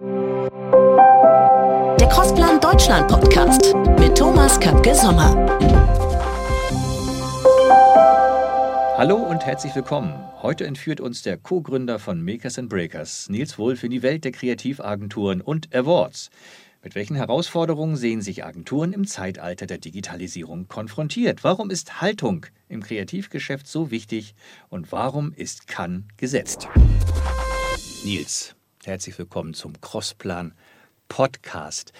Der Crossplan Deutschland Podcast mit Thomas Köpke Sommer. Hallo und herzlich willkommen. Heute entführt uns der Co-Gründer von Makers and Breakers, Nils Wolf, in die Welt der Kreativagenturen und Awards. Mit welchen Herausforderungen sehen sich Agenturen im Zeitalter der Digitalisierung konfrontiert? Warum ist Haltung im Kreativgeschäft so wichtig und warum ist Kann gesetzt? Nils, herzlich willkommen zum Crossplan Podcast.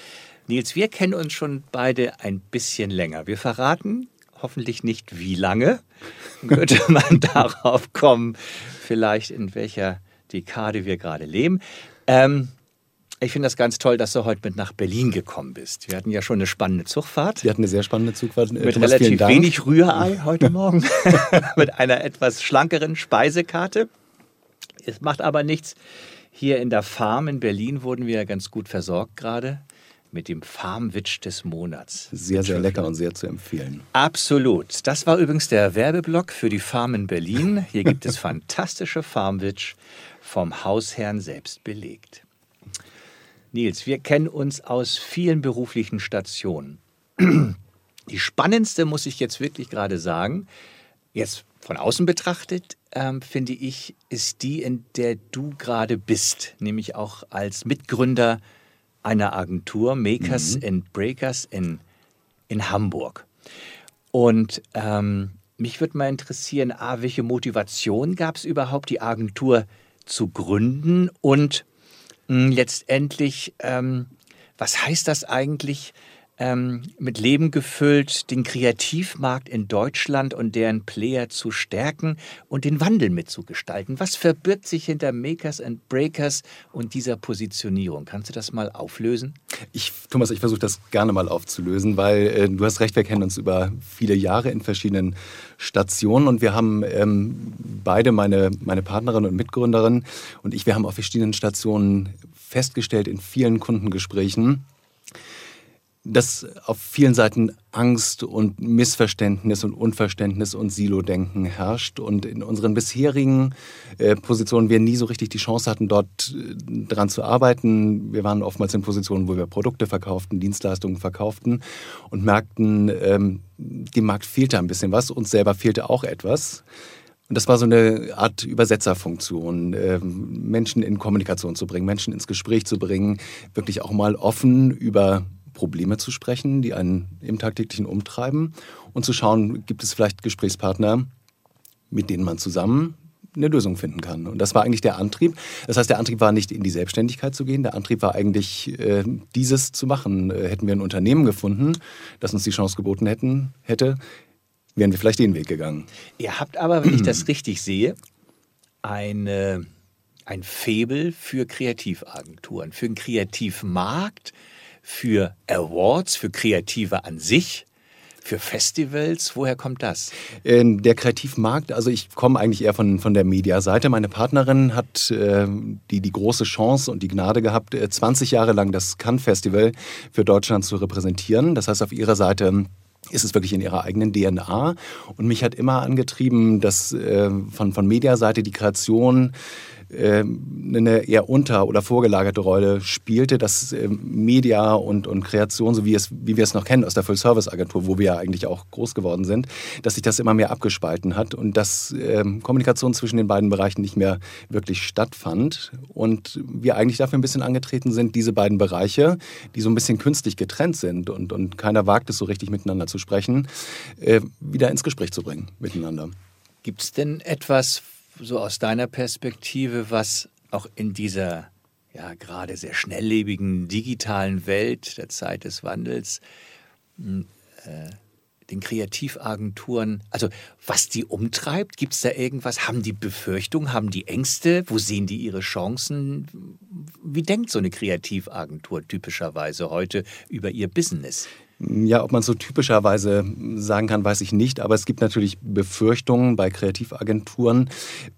Nils, wir kennen uns schon beide ein bisschen länger. Wir verraten hoffentlich nicht wie lange. Könnte man darauf kommen, vielleicht in welcher Dekade wir gerade leben. Ähm, ich finde das ganz toll, dass du heute mit nach Berlin gekommen bist. Wir hatten ja schon eine spannende Zugfahrt. Wir hatten eine sehr spannende Zugfahrt. Äh, mit Thomas, relativ wenig Rührei heute Morgen. mit einer etwas schlankeren Speisekarte. Es macht aber nichts. Hier in der Farm in Berlin wurden wir ganz gut versorgt gerade mit dem Farmwitch des Monats. Sehr, sehr lecker und sehr zu empfehlen. Absolut. Das war übrigens der Werbeblock für die Farm in Berlin. Hier gibt es fantastische Farmwitch vom Hausherrn selbst belegt. Nils, wir kennen uns aus vielen beruflichen Stationen. Die spannendste, muss ich jetzt wirklich gerade sagen, jetzt von außen betrachtet, ähm, finde ich, ist die, in der du gerade bist, nämlich auch als Mitgründer einer Agentur, Makers mhm. and Breakers in, in Hamburg. Und ähm, mich würde mal interessieren, A, welche Motivation gab es überhaupt, die Agentur zu gründen und hm, letztendlich, ähm, was heißt das eigentlich, ähm, mit Leben gefüllt, den Kreativmarkt in Deutschland und deren Player zu stärken und den Wandel mitzugestalten? Was verbirgt sich hinter Makers and Breakers und dieser Positionierung? Kannst du das mal auflösen? Ich, Thomas, ich versuche das gerne mal aufzulösen, weil äh, du hast recht, wir kennen uns über viele Jahre in verschiedenen Stationen und wir haben ähm, beide, meine, meine Partnerin und Mitgründerin und ich, wir haben auf verschiedenen Stationen festgestellt in vielen Kundengesprächen, dass auf vielen Seiten Angst und Missverständnis und Unverständnis und Silo-Denken herrscht und in unseren bisherigen äh, Positionen wir nie so richtig die Chance hatten, dort äh, dran zu arbeiten. Wir waren oftmals in Positionen, wo wir Produkte verkauften, Dienstleistungen verkauften und merkten, ähm, dem Markt fehlte ein bisschen was, uns selber fehlte auch etwas. Und das war so eine Art Übersetzerfunktion, äh, Menschen in Kommunikation zu bringen, Menschen ins Gespräch zu bringen, wirklich auch mal offen über Probleme zu sprechen, die einen im tagtäglichen umtreiben und zu schauen, gibt es vielleicht Gesprächspartner, mit denen man zusammen eine Lösung finden kann. Und das war eigentlich der Antrieb. Das heißt, der Antrieb war nicht in die Selbstständigkeit zu gehen, der Antrieb war eigentlich äh, dieses zu machen. Äh, hätten wir ein Unternehmen gefunden, das uns die Chance geboten hätten, hätte, wären wir vielleicht den Weg gegangen. Ihr habt aber, wenn ich das richtig sehe, eine, ein Febel für Kreativagenturen, für einen Kreativmarkt, für Awards, für Kreative an sich? Für Festivals, woher kommt das? Ähm, der Kreativmarkt, also ich komme eigentlich eher von, von der Mediaseite. Meine Partnerin hat äh, die, die große Chance und die Gnade gehabt, 20 äh, Jahre lang das Cannes Festival für Deutschland zu repräsentieren. Das heißt, auf ihrer Seite ist es wirklich in ihrer eigenen DNA. Und mich hat immer angetrieben, dass äh, von, von Mediaseite die Kreation eine eher unter- oder vorgelagerte Rolle spielte, dass ähm, Media und, und Kreation, so wie, es, wie wir es noch kennen aus der Full-Service-Agentur, wo wir ja eigentlich auch groß geworden sind, dass sich das immer mehr abgespalten hat und dass ähm, Kommunikation zwischen den beiden Bereichen nicht mehr wirklich stattfand und wir eigentlich dafür ein bisschen angetreten sind, diese beiden Bereiche, die so ein bisschen künstlich getrennt sind und, und keiner wagt es so richtig miteinander zu sprechen, äh, wieder ins Gespräch zu bringen miteinander. Gibt es denn etwas, so aus deiner Perspektive, was auch in dieser ja gerade sehr schnelllebigen digitalen Welt der Zeit des Wandels hm, äh, den Kreativagenturen, also was die umtreibt? Gibt es da irgendwas? Haben die Befürchtungen? Haben die Ängste? Wo sehen die ihre Chancen? Wie denkt so eine Kreativagentur typischerweise heute über ihr Business? Ja, ob man so typischerweise sagen kann, weiß ich nicht. Aber es gibt natürlich Befürchtungen bei Kreativagenturen.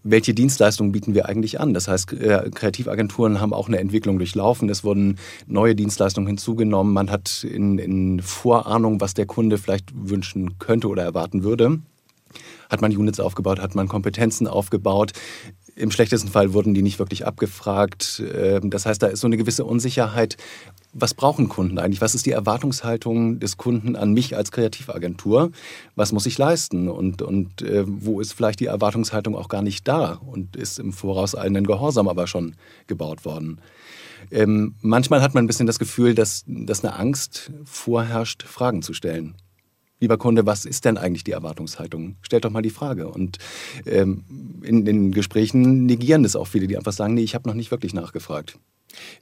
Welche Dienstleistungen bieten wir eigentlich an? Das heißt, äh, Kreativagenturen haben auch eine Entwicklung durchlaufen. Es wurden neue Dienstleistungen hinzugenommen. Man hat in, in Vorahnung, was der Kunde vielleicht wünschen könnte oder erwarten würde, hat man Units aufgebaut, hat man Kompetenzen aufgebaut Im schlechtesten Fall wurden die nicht wirklich abgefragt. Ähm, das heißt, da ist so eine gewisse Unsicherheit. Was brauchen Kunden eigentlich? Was ist die Erwartungshaltung des Kunden an mich als Kreativagentur? Was muss ich leisten? Und, und äh, wo ist vielleicht die Erwartungshaltung auch gar nicht da und ist im vorauseilenden Gehorsam aber schon gebaut worden? Ähm, manchmal hat man ein bisschen das Gefühl, dass, dass eine Angst vorherrscht, Fragen zu stellen lieber Kunde, was ist denn eigentlich die Erwartungshaltung? Stellt doch mal die Frage. Und ähm, in den Gesprächen negieren das auch viele, die einfach sagen, nee, ich habe noch nicht wirklich nachgefragt.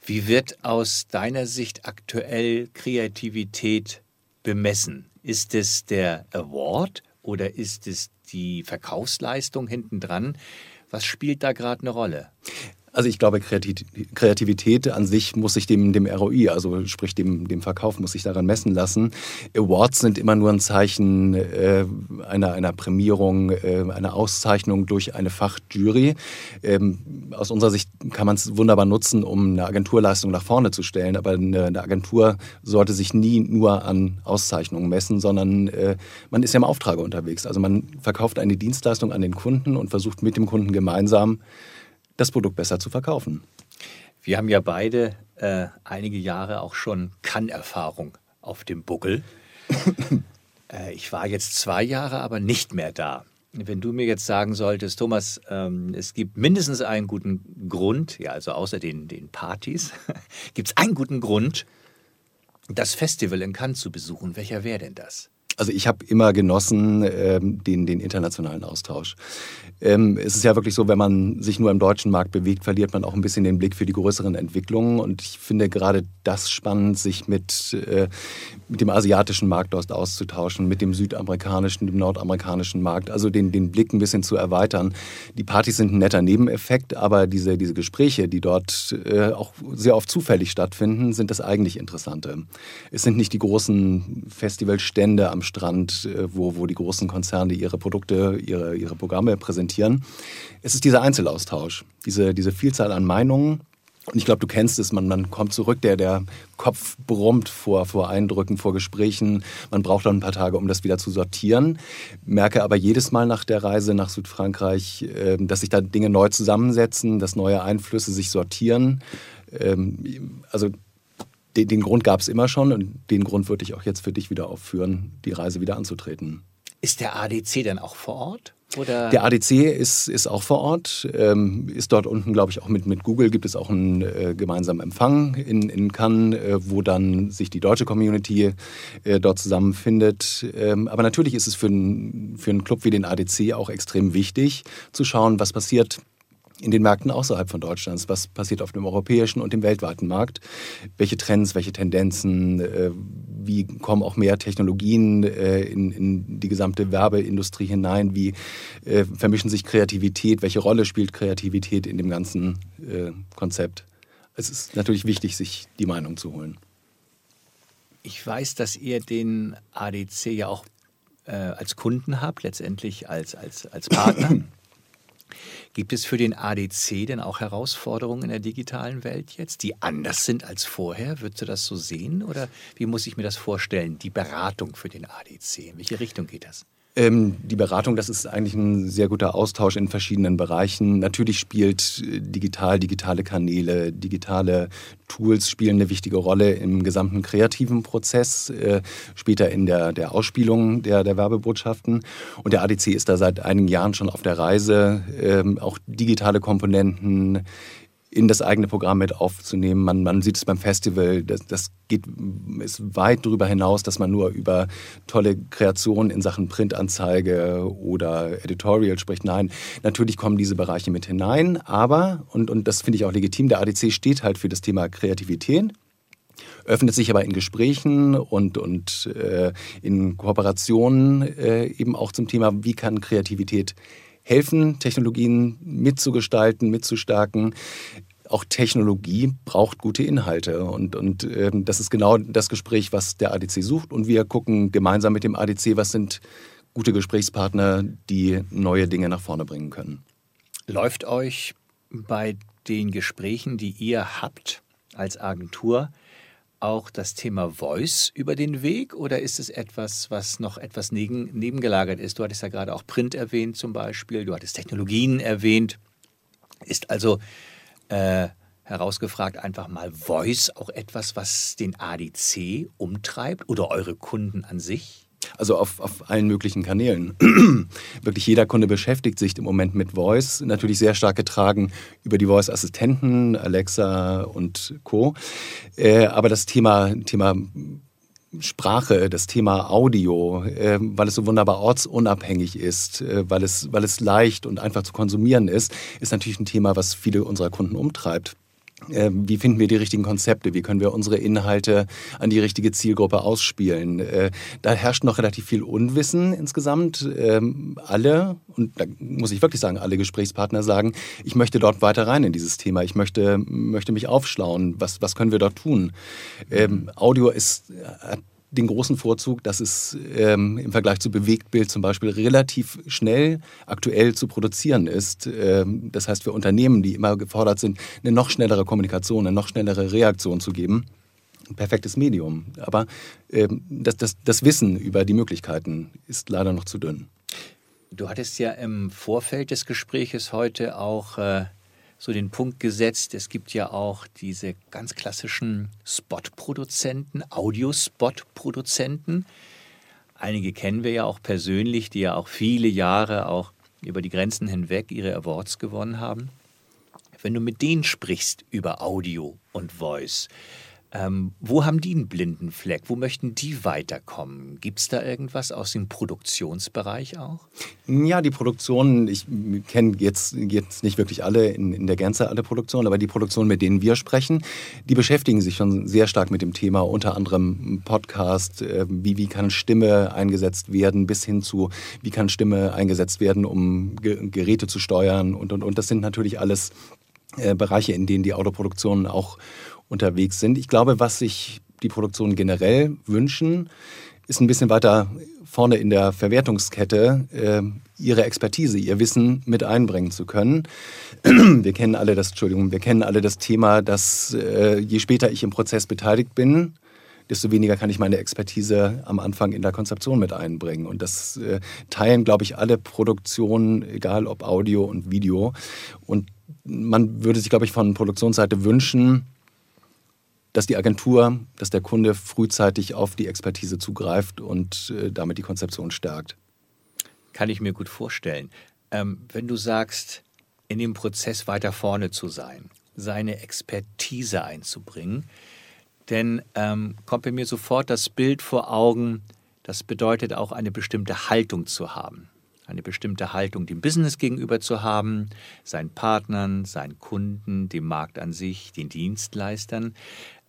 Wie wird aus deiner Sicht aktuell Kreativität bemessen? Ist es der Award oder ist es die Verkaufsleistung hintendran? Was spielt da gerade eine Rolle? Also ich glaube, Kreativität an sich muss sich dem, dem ROI, also sprich dem, dem Verkauf, muss sich daran messen lassen. Awards sind immer nur ein Zeichen äh, einer, einer Prämierung, äh, einer Auszeichnung durch eine Fachjury. Ähm, aus unserer Sicht kann man es wunderbar nutzen, um eine Agenturleistung nach vorne zu stellen, aber eine, eine Agentur sollte sich nie nur an Auszeichnungen messen, sondern äh, man ist ja im Auftrage unterwegs. Also man verkauft eine Dienstleistung an den Kunden und versucht mit dem Kunden gemeinsam das Produkt besser zu verkaufen. Wir haben ja beide äh, einige Jahre auch schon Kann-Erfahrung auf dem Buckel. äh, ich war jetzt zwei Jahre aber nicht mehr da. Wenn du mir jetzt sagen solltest, Thomas, ähm, es gibt mindestens einen guten Grund, ja, also außer den, den Partys, gibt es einen guten Grund, das Festival in Cannes zu besuchen. Welcher wäre denn das? Also ich habe immer genossen ähm, den, den internationalen Austausch. Ähm, es ist ja wirklich so, wenn man sich nur im deutschen Markt bewegt, verliert man auch ein bisschen den Blick für die größeren Entwicklungen. Und ich finde gerade das spannend, sich mit, äh, mit dem asiatischen Markt dort auszutauschen, mit dem südamerikanischen, dem nordamerikanischen Markt, also den, den Blick ein bisschen zu erweitern. Die Partys sind ein netter Nebeneffekt, aber diese, diese Gespräche, die dort äh, auch sehr oft zufällig stattfinden, sind das eigentlich Interessante. Es sind nicht die großen Festivalstände am Strand, äh, wo, wo die großen Konzerne ihre Produkte, ihre, ihre Programme präsentieren. Es ist dieser Einzelaustausch, diese, diese Vielzahl an Meinungen. Und ich glaube, du kennst es, man, man kommt zurück, der, der Kopf brummt vor, vor Eindrücken, vor Gesprächen. Man braucht dann ein paar Tage, um das wieder zu sortieren. Merke aber jedes Mal nach der Reise nach Südfrankreich, äh, dass sich da Dinge neu zusammensetzen, dass neue Einflüsse sich sortieren. Ähm, also den, den Grund gab es immer schon und den Grund würde ich auch jetzt für dich wieder aufführen, die Reise wieder anzutreten. Ist der ADC denn auch vor Ort? Oder? Der ADC ist, ist auch vor Ort, ähm, ist dort unten, glaube ich, auch mit, mit Google gibt es auch einen äh, gemeinsamen Empfang in, in Cannes, äh, wo dann sich die deutsche Community äh, dort zusammenfindet. Ähm, aber natürlich ist es für, ein, für einen Club wie den ADC auch extrem wichtig zu schauen, was passiert in den Märkten außerhalb von Deutschlands? Was passiert auf dem europäischen und dem weltweiten Markt? Welche Trends, welche Tendenzen? Äh, wie kommen auch mehr Technologien äh, in, in die gesamte Werbeindustrie hinein? Wie äh, vermischen sich Kreativität? Welche Rolle spielt Kreativität in dem ganzen Konzept? Es ist natürlich wichtig, sich die Meinung zu holen. Ich weiß, dass ihr den ADC ja auch äh, als Kunden habt, letztendlich als, als, als Partner. Gibt es für den ADC denn auch Herausforderungen in der digitalen Welt jetzt, die anders sind als vorher? Würdest du das so sehen? Oder wie muss ich mir das vorstellen, die Beratung für den ADC? In welche Richtung geht das? Ähm, die Beratung, das ist eigentlich ein sehr guter Austausch in verschiedenen Bereichen. Natürlich spielt äh, digital, digitale Kanäle, digitale Tools spielen eine wichtige Rolle im gesamten kreativen Prozess, äh, später in der, der Ausspielung der, der Werbebotschaften. Und der ADC ist da seit einigen Jahren schon auf der Reise, ähm, auch digitale Komponenten in das eigene Programm mit aufzunehmen. Man, man sieht es beim Festival, das, das geht ist weit darüber hinaus, dass man nur über tolle Kreationen in Sachen Printanzeige oder Editorial spricht. Nein, natürlich kommen diese Bereiche mit hinein, aber, und, und das finde ich auch legitim, der ADC steht halt für das Thema Kreativität öffnet sich aber in Gesprächen und, und äh, in Kooperationen äh, eben auch zum Thema, wie kann Kreativität helfen, Technologien mitzugestalten, mitzustärken. Auch Technologie braucht gute Inhalte. Und, und ähm, das ist genau das Gespräch, was der ADC sucht. Und wir gucken gemeinsam mit dem ADC, was sind gute Gesprächspartner, die neue Dinge nach vorne bringen können. Läuft euch bei den Gesprächen, die ihr habt als Agentur, auch das Thema Voice über den Weg oder ist es etwas, was noch etwas neben, nebengelagert ist? Du hattest ja gerade auch Print erwähnt zum Beispiel, du hattest Technologien erwähnt. Ist also äh, herausgefragt einfach mal Voice auch etwas, was den ADC umtreibt oder eure Kunden an sich? Also auf, auf allen möglichen Kanälen. Wirklich jeder Kunde beschäftigt sich im Moment mit Voice. Natürlich sehr stark getragen über die Voice-Assistenten, Alexa und Co. Äh, aber das Thema, Thema Sprache, das Thema Audio, äh, weil es so wunderbar ortsunabhängig ist, äh, weil, es, weil es leicht und einfach zu konsumieren ist, ist natürlich ein Thema, was viele unserer Kunden umtreibt. Ähm, wie finden wir die richtigen Konzepte? Wie können wir unsere Inhalte an die richtige Zielgruppe ausspielen? Äh, da herrscht noch relativ viel Unwissen insgesamt. Ähm, alle, und da muss ich wirklich sagen, alle Gesprächspartner sagen, ich möchte dort weiter rein in dieses Thema. Ich möchte, möchte mich aufschlauen. Was, was können wir dort tun? Ähm, Audio ist, hat den großen Vorzug, dass es ähm, im Vergleich zu Bewegtbild zum Beispiel relativ schnell aktuell zu produzieren ist. Ähm, das heißt, für Unternehmen, die immer gefordert sind, eine noch schnellere Kommunikation, eine noch schnellere Reaktion zu geben, ein perfektes Medium. Aber ähm, das, das, das Wissen über die Möglichkeiten ist leider noch zu dünn. Du hattest ja im Vorfeld des Gespräches heute auch äh so den Punkt gesetzt, es gibt ja auch diese ganz klassischen Spot-Produzenten, Audiospot-Produzenten. Einige kennen wir ja auch persönlich, die ja auch viele Jahre auch über die Grenzen hinweg ihre Awards gewonnen haben. Wenn du mit denen sprichst über Audio und Voice, ähm, wo haben die einen blinden Fleck? Wo möchten die weiterkommen? Gibt es da irgendwas aus dem Produktionsbereich auch? Ja, die Produktionen, ich kenne jetzt, jetzt nicht wirklich alle in, in der Gänze alle Produktionen, aber die Produktionen, mit denen wir sprechen, die beschäftigen sich schon sehr stark mit dem Thema, unter anderem Podcast, äh, wie, wie kann Stimme eingesetzt werden, bis hin zu, wie kann Stimme eingesetzt werden, um Ge Geräte zu steuern und, und, und. Das sind natürlich alles äh, Bereiche, in denen die Autoproduktionen auch unterwegs sind. Ich glaube, was sich die Produktionen generell wünschen, ist ein bisschen weiter vorne in der Verwertungskette äh, ihre Expertise, ihr Wissen mit einbringen zu können. Wir kennen alle das, Entschuldigung, wir kennen alle das Thema, dass äh, je später ich im Prozess beteiligt bin, desto weniger kann ich meine Expertise am Anfang in der Konzeption mit einbringen. Und das äh, teilen, glaube ich, alle Produktionen, egal ob Audio und Video. Und man würde sich, glaube ich, von Produktionsseite wünschen, dass die Agentur, dass der Kunde frühzeitig auf die Expertise zugreift und äh, damit die Konzeption stärkt. Kann ich mir gut vorstellen. Ähm, wenn du sagst, in dem Prozess weiter vorne zu sein, seine Expertise einzubringen, denn ähm, kommt bei mir sofort das Bild vor Augen, das bedeutet auch eine bestimmte Haltung zu haben. Eine bestimmte Haltung dem Business gegenüber zu haben, seinen Partnern, seinen Kunden, dem Markt an sich, den Dienstleistern.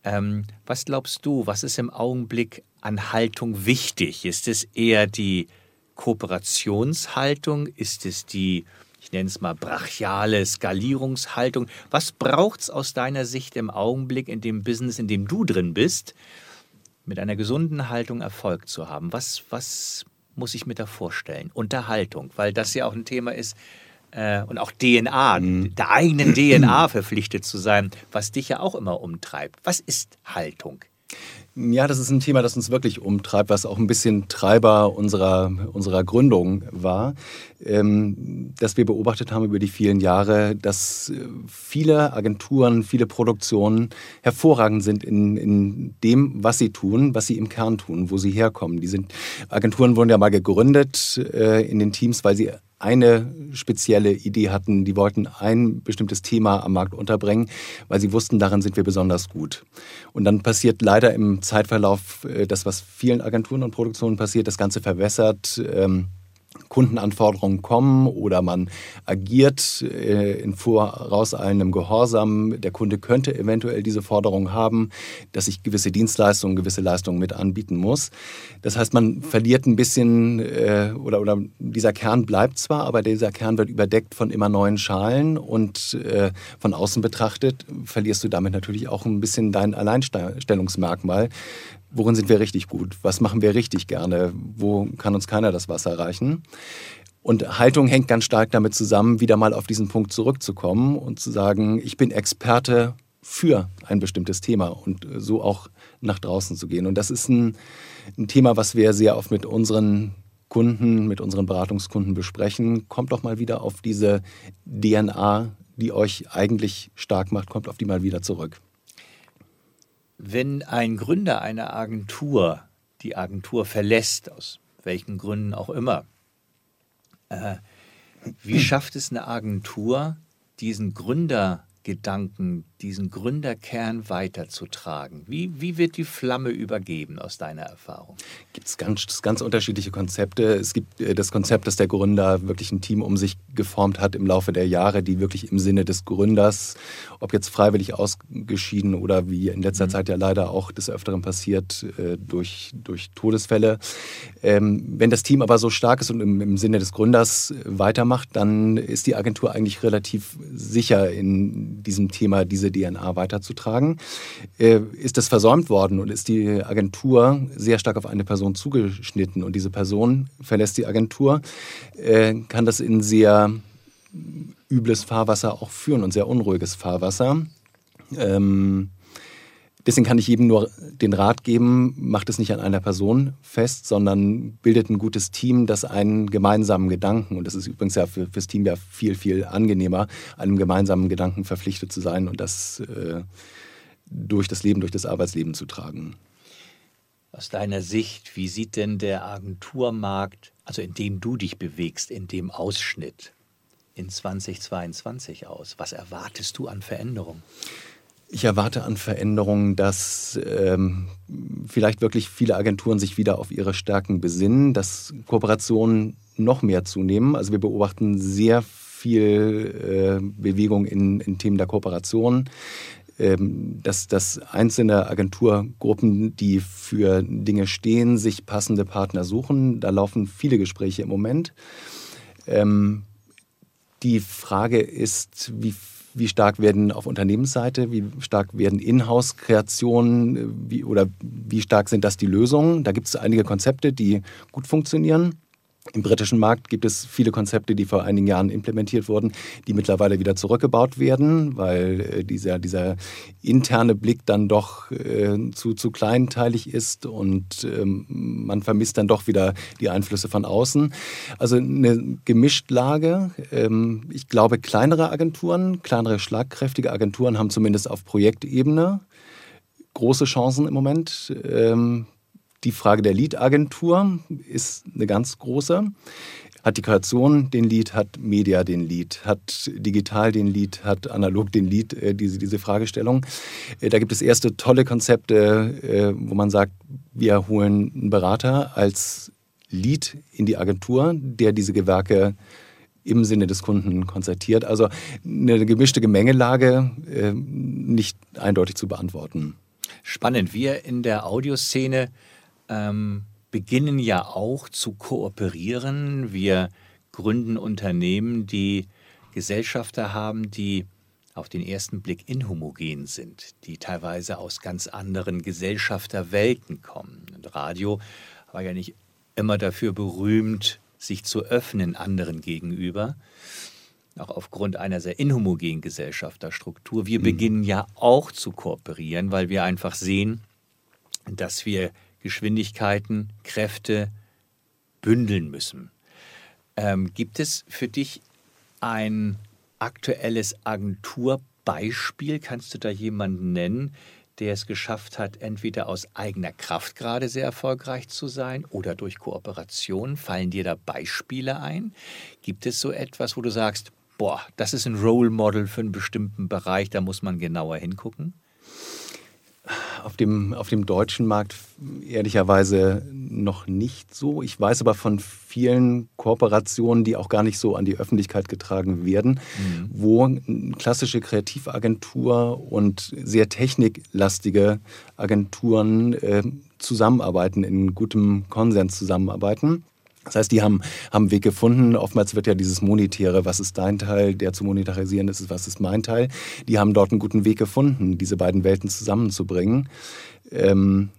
Ähm, was glaubst du, was ist im Augenblick an Haltung wichtig? Ist es eher die Kooperationshaltung? Ist es die, ich nenne es mal, brachiale Skalierungshaltung? Was braucht es aus deiner Sicht im Augenblick in dem Business, in dem du drin bist, mit einer gesunden Haltung Erfolg zu haben? Was, was muss ich mir da vorstellen? Unterhaltung, weil das ja auch ein Thema ist, äh, und auch DNA, mhm. der eigenen DNA verpflichtet zu sein, was dich ja auch immer umtreibt. Was ist Haltung? Ja, das ist ein Thema, das uns wirklich umtreibt, was auch ein bisschen Treiber unserer, unserer Gründung war, ähm, dass wir beobachtet haben über die vielen Jahre, dass äh, viele Agenturen, viele Produktionen hervorragend sind in, in dem, was sie tun, was sie im Kern tun, wo sie herkommen. Die sind, Agenturen wurden ja mal gegründet äh, in den Teams, weil sie eine spezielle Idee hatten. Die wollten ein bestimmtes Thema am Markt unterbringen, weil sie wussten, darin sind wir besonders gut. Und dann passiert leider im Zeitverlauf äh, das, was vielen Agenturen und Produktionen passiert, das Ganze verwässert. Ähm, Kundenanforderungen kommen oder man agiert äh, in vorauseilendem Gehorsam. Der Kunde könnte eventuell diese Forderung haben, dass ich gewisse Dienstleistungen, gewisse Leistungen mit anbieten muss. Das heißt, man verliert ein bisschen äh, oder, oder dieser Kern bleibt zwar, aber dieser Kern wird überdeckt von immer neuen Schalen und äh, von außen betrachtet verlierst du damit natürlich auch ein bisschen dein Alleinstellungsmerkmal. Worin sind wir richtig gut? Was machen wir richtig gerne? Wo kann uns keiner das Wasser reichen? Und Haltung hängt ganz stark damit zusammen, wieder mal auf diesen Punkt zurückzukommen und zu sagen, ich bin Experte für ein bestimmtes Thema und so auch nach draußen zu gehen. Und das ist ein, ein Thema, was wir sehr oft mit unseren Kunden, mit unseren Beratungskunden besprechen. Kommt doch mal wieder auf diese DNA die euch eigentlich stark macht, kommt auf die mal wieder zurück. Wenn ein Gründer einer Agentur die Agentur verlässt, aus welchen Gründen auch immer, äh, wie schafft es eine Agentur, diesen Gründer Gedanken, diesen Gründerkern weiterzutragen? Wie, wie wird die Flamme übergeben aus deiner Erfahrung? Gibt es ganz, ganz unterschiedliche Konzepte. Es gibt äh, das Konzept, dass der Gründer wirklich ein Team um sich geformt hat im Laufe der Jahre, die wirklich im Sinne des Gründers, ob jetzt freiwillig ausgeschieden oder wie in letzter mhm. Zeit ja leider auch des Öfteren passiert äh, durch, durch Todesfälle. Ähm, wenn das Team aber so stark ist und im, im Sinne des Gründers weitermacht, dann ist die Agentur eigentlich relativ sicher in diesem Thema diese DNA weiterzutragen. Äh, ist das versäumt worden und ist die Agentur sehr stark auf eine Person zugeschnitten und diese Person verlässt die Agentur, äh, kann das in sehr übles Fahrwasser auch führen und sehr unruhiges Fahrwasser. Ähm, Deswegen kann ich jedem nur den Rat geben, macht es nicht an einer Person fest, sondern bildet ein gutes Team, das einen gemeinsamen Gedanken, und das ist übrigens ja für, fürs Team ja viel, viel angenehmer, einem gemeinsamen Gedanken verpflichtet zu sein und das äh, durch das Leben, durch das Arbeitsleben zu tragen. Aus deiner Sicht, wie sieht denn der Agenturmarkt, also in dem du dich bewegst, in dem Ausschnitt in 2022 aus? Was erwartest du an Veränderungen? Ich erwarte an Veränderungen, dass ähm, vielleicht wirklich viele Agenturen sich wieder auf ihre Stärken besinnen, dass Kooperationen noch mehr zunehmen. Also wir beobachten sehr viel äh, Bewegung in, in, Themen der Kooperation. Ähm, dass, dass einzelne Agenturgruppen, die für Dinge stehen, sich passende Partner suchen. Da laufen viele Gespräche im Moment. Ähm, die Frage ist, wie wie stark werden auf Unternehmensseite, wie stark werden Inhouse-Kreationen wie, oder wie stark sind das die Lösungen. Da gibt es einige Konzepte, die gut funktionieren. Im britischen Markt gibt es viele Konzepte, die vor einigen Jahren implementiert wurden, die mittlerweile wieder zurückgebaut werden, weil äh, dieser, dieser interne Blick dann doch äh, zu, zu kleinteilig ist und ähm, man vermisst dann doch wieder die Einflüsse von außen. Also eine Gemischtlage. Ähm, ich glaube, kleinere Agenturen, kleinere schlagkräftige Agenturen haben zumindest auf Projektebene große Chancen im Moment. Ähm, die Frage der Lead-Agentur ist eine ganz große. Hat die Kreation den Lead, hat Media den Lead, hat digital den Lead, hat analog den Lead, äh, diese, diese Fragestellung. Äh, da gibt es erste tolle Konzepte, äh, wo man sagt, wir holen einen Berater als Lead in die Agentur, der diese Gewerke im Sinne des Kunden konzertiert. Also eine gemischte Gemengelage, nicht eindeutig zu beantworten. Spannend. Wir in der Audioszene ähm, beginnen ja auch zu kooperieren. Wir gründen Unternehmen, die Gesellschafter haben, die auf den ersten Blick inhomogen sind, die teilweise aus ganz anderen Gesellschafterwelten kommen. Und Radio war ja nicht immer dafür berühmt, sich zu öffnen anderen gegenüber, auch aufgrund einer sehr inhomogenen Gesellschafterstruktur. Wir mhm. beginnen ja auch zu kooperieren, weil wir einfach sehen, dass wir Geschwindigkeiten, Kräfte bündeln müssen. Ähm, gibt es für dich ein aktuelles Agenturbeispiel? Kannst du da jemanden nennen, der es geschafft hat, entweder aus eigener Kraft gerade sehr erfolgreich zu sein oder durch Kooperation? Fallen dir da Beispiele ein? Gibt es so etwas, wo du sagst, boah, das ist ein Role Model für einen bestimmten Bereich, da muss man genauer hingucken? Auf dem, auf dem deutschen Markt ehrlicherweise noch nicht so. Ich weiß aber von vielen Kooperationen, die auch gar nicht so an die Öffentlichkeit getragen werden, mhm. wo klassische Kreativagentur und sehr techniklastige Agenturen äh, zusammenarbeiten, in gutem Konsens zusammenarbeiten. Das heißt, die haben, haben einen Weg gefunden. Oftmals wird ja dieses Monetäre, was ist dein Teil, der zu monetarisieren ist, was ist mein Teil. Die haben dort einen guten Weg gefunden, diese beiden Welten zusammenzubringen. Ähm,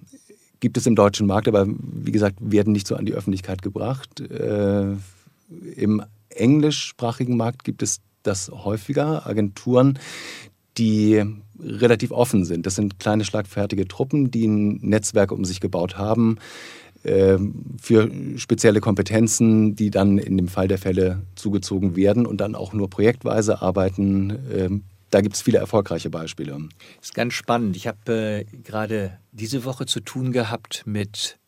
gibt es im deutschen Markt, aber wie gesagt, werden nicht so an die Öffentlichkeit gebracht. Äh, Im englischsprachigen Markt gibt es das häufiger. Agenturen, die relativ offen sind. Das sind kleine schlagfertige Truppen, die ein Netzwerk um sich gebaut haben für spezielle Kompetenzen, die dann in dem Fall der Fälle zugezogen werden und dann auch nur projektweise arbeiten. Äh, da gibt es viele erfolgreiche Beispiele. Das ist ganz spannend. Ich habe äh, gerade diese Woche zu tun gehabt mit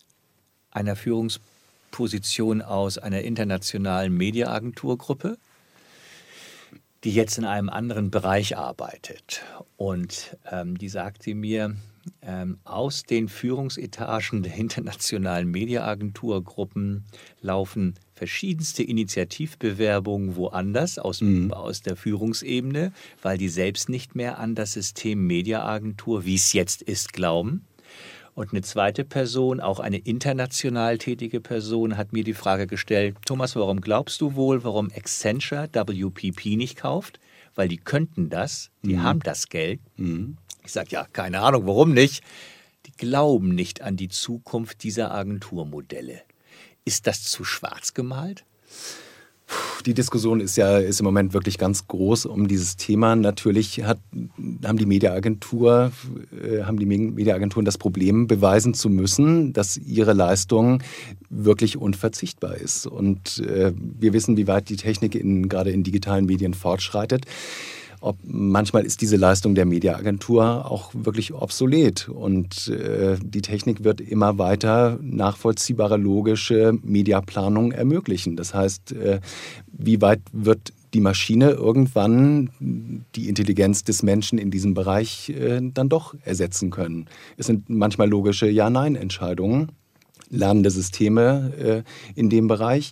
einer Führungsposition aus einer internationalen Mediaagenturgruppe, die jetzt in einem anderen Bereich arbeitet. Und ähm, die sagte mir, ähm, aus den Führungsetagen der internationalen Mediaagenturgruppen laufen verschiedenste Initiativbewerbungen woanders aus, mhm. aus der Führungsebene, weil die selbst nicht mehr an das System Mediaagentur, wie es jetzt ist, glauben. Und eine zweite Person, auch eine international tätige Person, hat mir die Frage gestellt, Thomas, warum glaubst du wohl, warum Accenture WPP nicht kauft? Weil die könnten das, die mhm. haben das Geld. Mhm. Ich sage, ja, keine Ahnung, warum nicht? Die glauben nicht an die Zukunft dieser Agenturmodelle. Ist das zu schwarz gemalt? Die Diskussion ist ja ist im Moment wirklich ganz groß um dieses Thema. Natürlich hat, haben die Mediaagentur, äh, haben die Mediaagenturen das Problem, beweisen zu müssen, dass ihre Leistung wirklich unverzichtbar ist. Und äh, wir wissen, wie weit die Technik in, gerade in digitalen Medien fortschreitet ob manchmal ist diese Leistung der Mediaagentur auch wirklich obsolet und äh, die Technik wird immer weiter nachvollziehbare logische Mediaplanung ermöglichen. Das heißt, äh, wie weit wird die Maschine irgendwann die Intelligenz des Menschen in diesem Bereich äh, dann doch ersetzen können? Es sind manchmal logische Ja-Nein-Entscheidungen, lernende Systeme äh, in dem Bereich.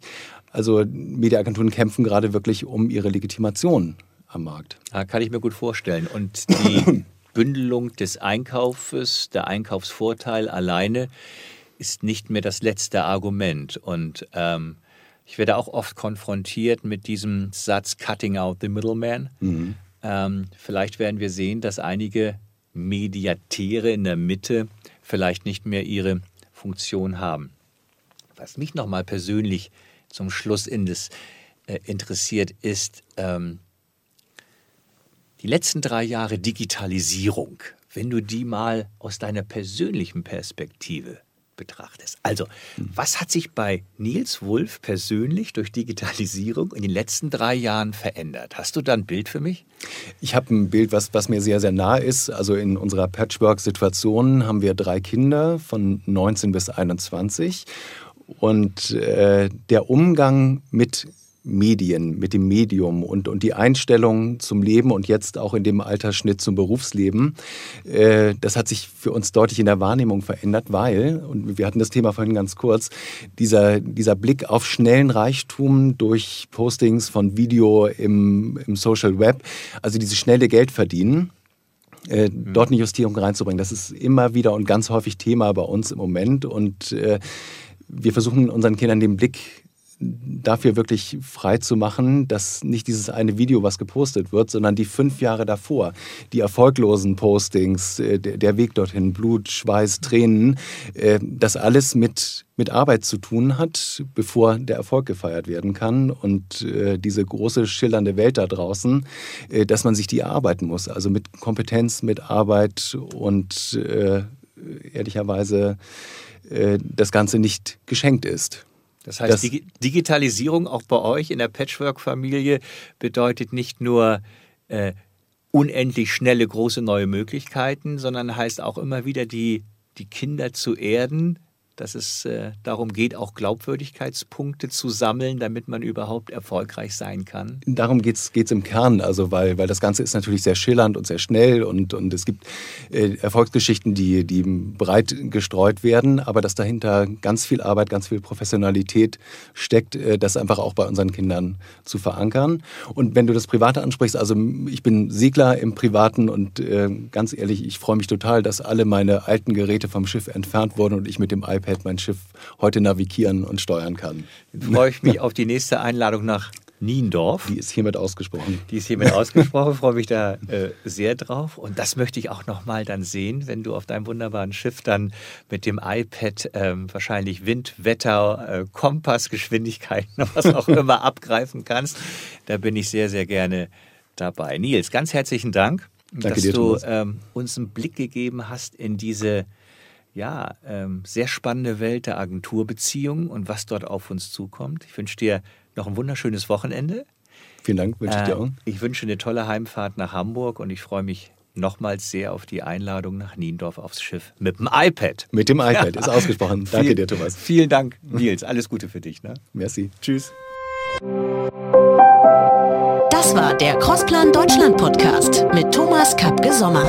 Also Mediaagenturen kämpfen gerade wirklich um ihre Legitimation am Markt. Ja, kann ich mir gut vorstellen. Und die Bündelung des Einkaufes, der Einkaufsvorteil alleine ist nicht mehr das letzte Argument. Und ähm, ich werde auch oft konfrontiert mit diesem Satz Cutting out the middleman. Mhm. Ähm, vielleicht werden wir sehen, dass einige Mediatäre in der Mitte vielleicht nicht mehr ihre Funktion haben. Was mich nochmal persönlich zum Schluss in das, äh, interessiert, ist, ähm, die letzten drei Jahre Digitalisierung, wenn du die mal aus deiner persönlichen Perspektive betrachtest. Also, was hat sich bei Nils Wulff persönlich durch Digitalisierung in den letzten drei Jahren verändert? Hast du da ein Bild für mich? Ich habe ein Bild, was, was mir sehr, sehr nah ist. Also in unserer Patchwork-Situation haben wir drei Kinder von 19 bis 21. Und äh, der Umgang mit Medien, mit dem Medium und, und die Einstellung zum Leben und jetzt auch in dem Altersschnitt zum Berufsleben, äh, das hat sich für uns deutlich in der Wahrnehmung verändert, weil, und wir hatten das Thema vorhin ganz kurz, dieser, dieser Blick auf schnellen Reichtum durch Postings von Video im, im Social Web, also dieses schnelle Geld verdienen, äh, mhm. dort eine Justierung reinzubringen. Das ist immer wieder und ganz häufig Thema bei uns im Moment und äh, wir versuchen unseren Kindern den Blick dafür wirklich frei zu machen, dass nicht dieses eine Video, was gepostet wird, sondern die fünf Jahre davor, die erfolglosen Postings, äh, der Weg dorthin, Blut, Schweiß, Tränen, äh, das alles mit, mit Arbeit zu tun hat, bevor der Erfolg gefeiert werden kann. Und äh, diese große schillernde Welt da draußen, dass man sich die erarbeiten muss. Also mit Kompetenz, mit Arbeit und ehrlicherweise das Ganze nicht geschenkt ist. Das heißt, das, Digitalisierung auch bei euch in der Patchwork-Familie bedeutet nicht nur äh, unendlich schnelle, große neue Möglichkeiten, sondern heißt auch immer wieder die, die Kinder zu erden, dass es äh, darum geht, auch Glaubwürdigkeitspunkte zu sammeln, damit man überhaupt erfolgreich sein kann? Darum geht es im Kern, also weil, weil das Ganze ist natürlich sehr schillernd und sehr schnell und, und es gibt äh, Erfolgsgeschichten, die, die breit gestreut werden, aber dass dahinter ganz viel Arbeit, ganz viel Professionalität steckt, äh, das einfach auch bei unseren Kindern zu verankern. Und wenn du das Private ansprichst, also ich bin Segler im Privaten und äh, ganz ehrlich, ich freue mich total, dass alle meine alten Geräte vom Schiff entfernt wurden und ich mit dem iPad iPad mein Schiff heute navigieren und steuern kann. Freue ich mich auf die nächste Einladung nach Niendorf. Die ist hiermit ausgesprochen. Die ist hiermit ausgesprochen, freue mich da äh, sehr drauf. Und das möchte ich auch nochmal dann sehen, wenn du auf deinem wunderbaren Schiff dann mit dem iPad ähm, wahrscheinlich Wind, Wetter, äh, Kompass, Geschwindigkeiten, was auch immer abgreifen kannst. Da bin ich sehr, sehr gerne dabei. Nils, ganz herzlichen Dank, Danke dass dir, du ähm, uns einen Blick gegeben hast in diese ja, ähm, sehr spannende Welt der Agenturbeziehungen und was dort auf uns zukommt. Ich wünsche dir noch ein wunderschönes Wochenende. Vielen Dank, wünsche ich dir auch. Ich wünsche eine tolle Heimfahrt nach Hamburg und ich freue mich nochmals sehr auf die Einladung nach Niendorf aufs Schiff mit dem iPad. Mit dem iPad, ist ausgesprochen. Danke Viel- dir, Thomas. Vielen Dank, Nils. Alles Gute für dich. Ne? Merci. Tschüss. Das war der Crossplan Deutschland Podcast mit Thomas Kapke Sommer.